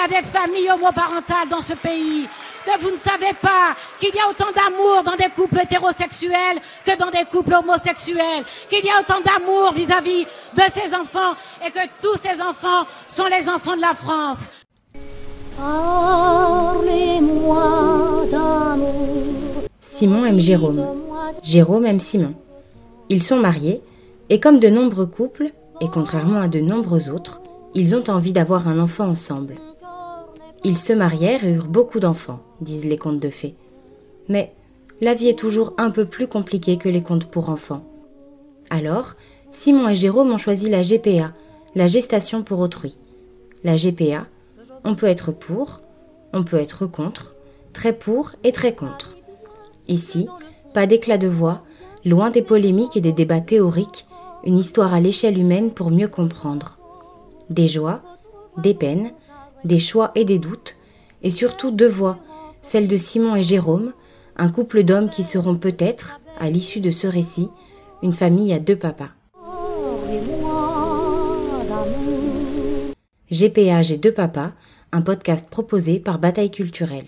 y a des familles homoparentales dans ce pays, que vous ne savez pas qu'il y a autant d'amour dans des couples hétérosexuels que dans des couples homosexuels, qu'il y a autant d'amour vis-à-vis de ces enfants et que tous ces enfants sont les enfants de la France. Simon aime Jérôme. Jérôme aime Simon. Ils sont mariés et comme de nombreux couples, et contrairement à de nombreux autres, ils ont envie d'avoir un enfant ensemble. Ils se marièrent et eurent beaucoup d'enfants, disent les contes de fées. Mais la vie est toujours un peu plus compliquée que les contes pour enfants. Alors, Simon et Jérôme ont choisi la GPA, la gestation pour autrui. La GPA, on peut être pour, on peut être contre, très pour et très contre. Ici, pas d'éclat de voix, loin des polémiques et des débats théoriques, une histoire à l'échelle humaine pour mieux comprendre. Des joies, des peines, des choix et des doutes, et surtout deux voix, celle de Simon et Jérôme, un couple d'hommes qui seront peut-être, à l'issue de ce récit, une famille à deux papas. GPA et deux papas, un podcast proposé par Bataille culturelle.